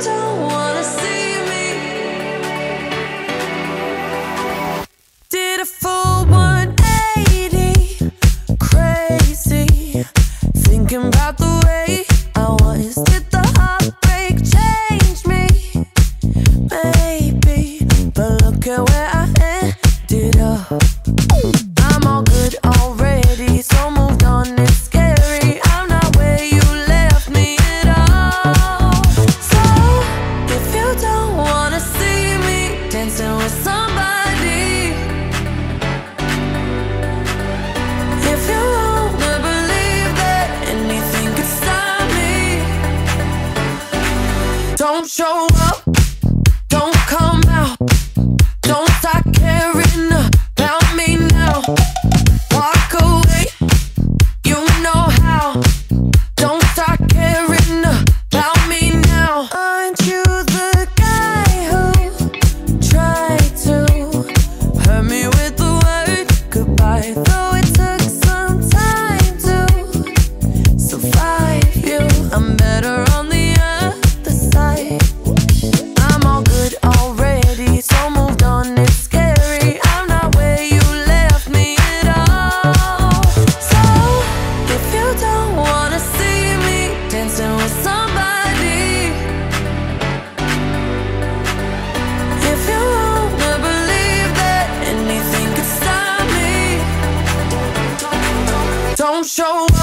照我 Don't show up, don't come out, don't start caring about me now. Walk away, you know how. Don't start caring about me now. Aren't you the guy who tried to hurt me with the word goodbye? show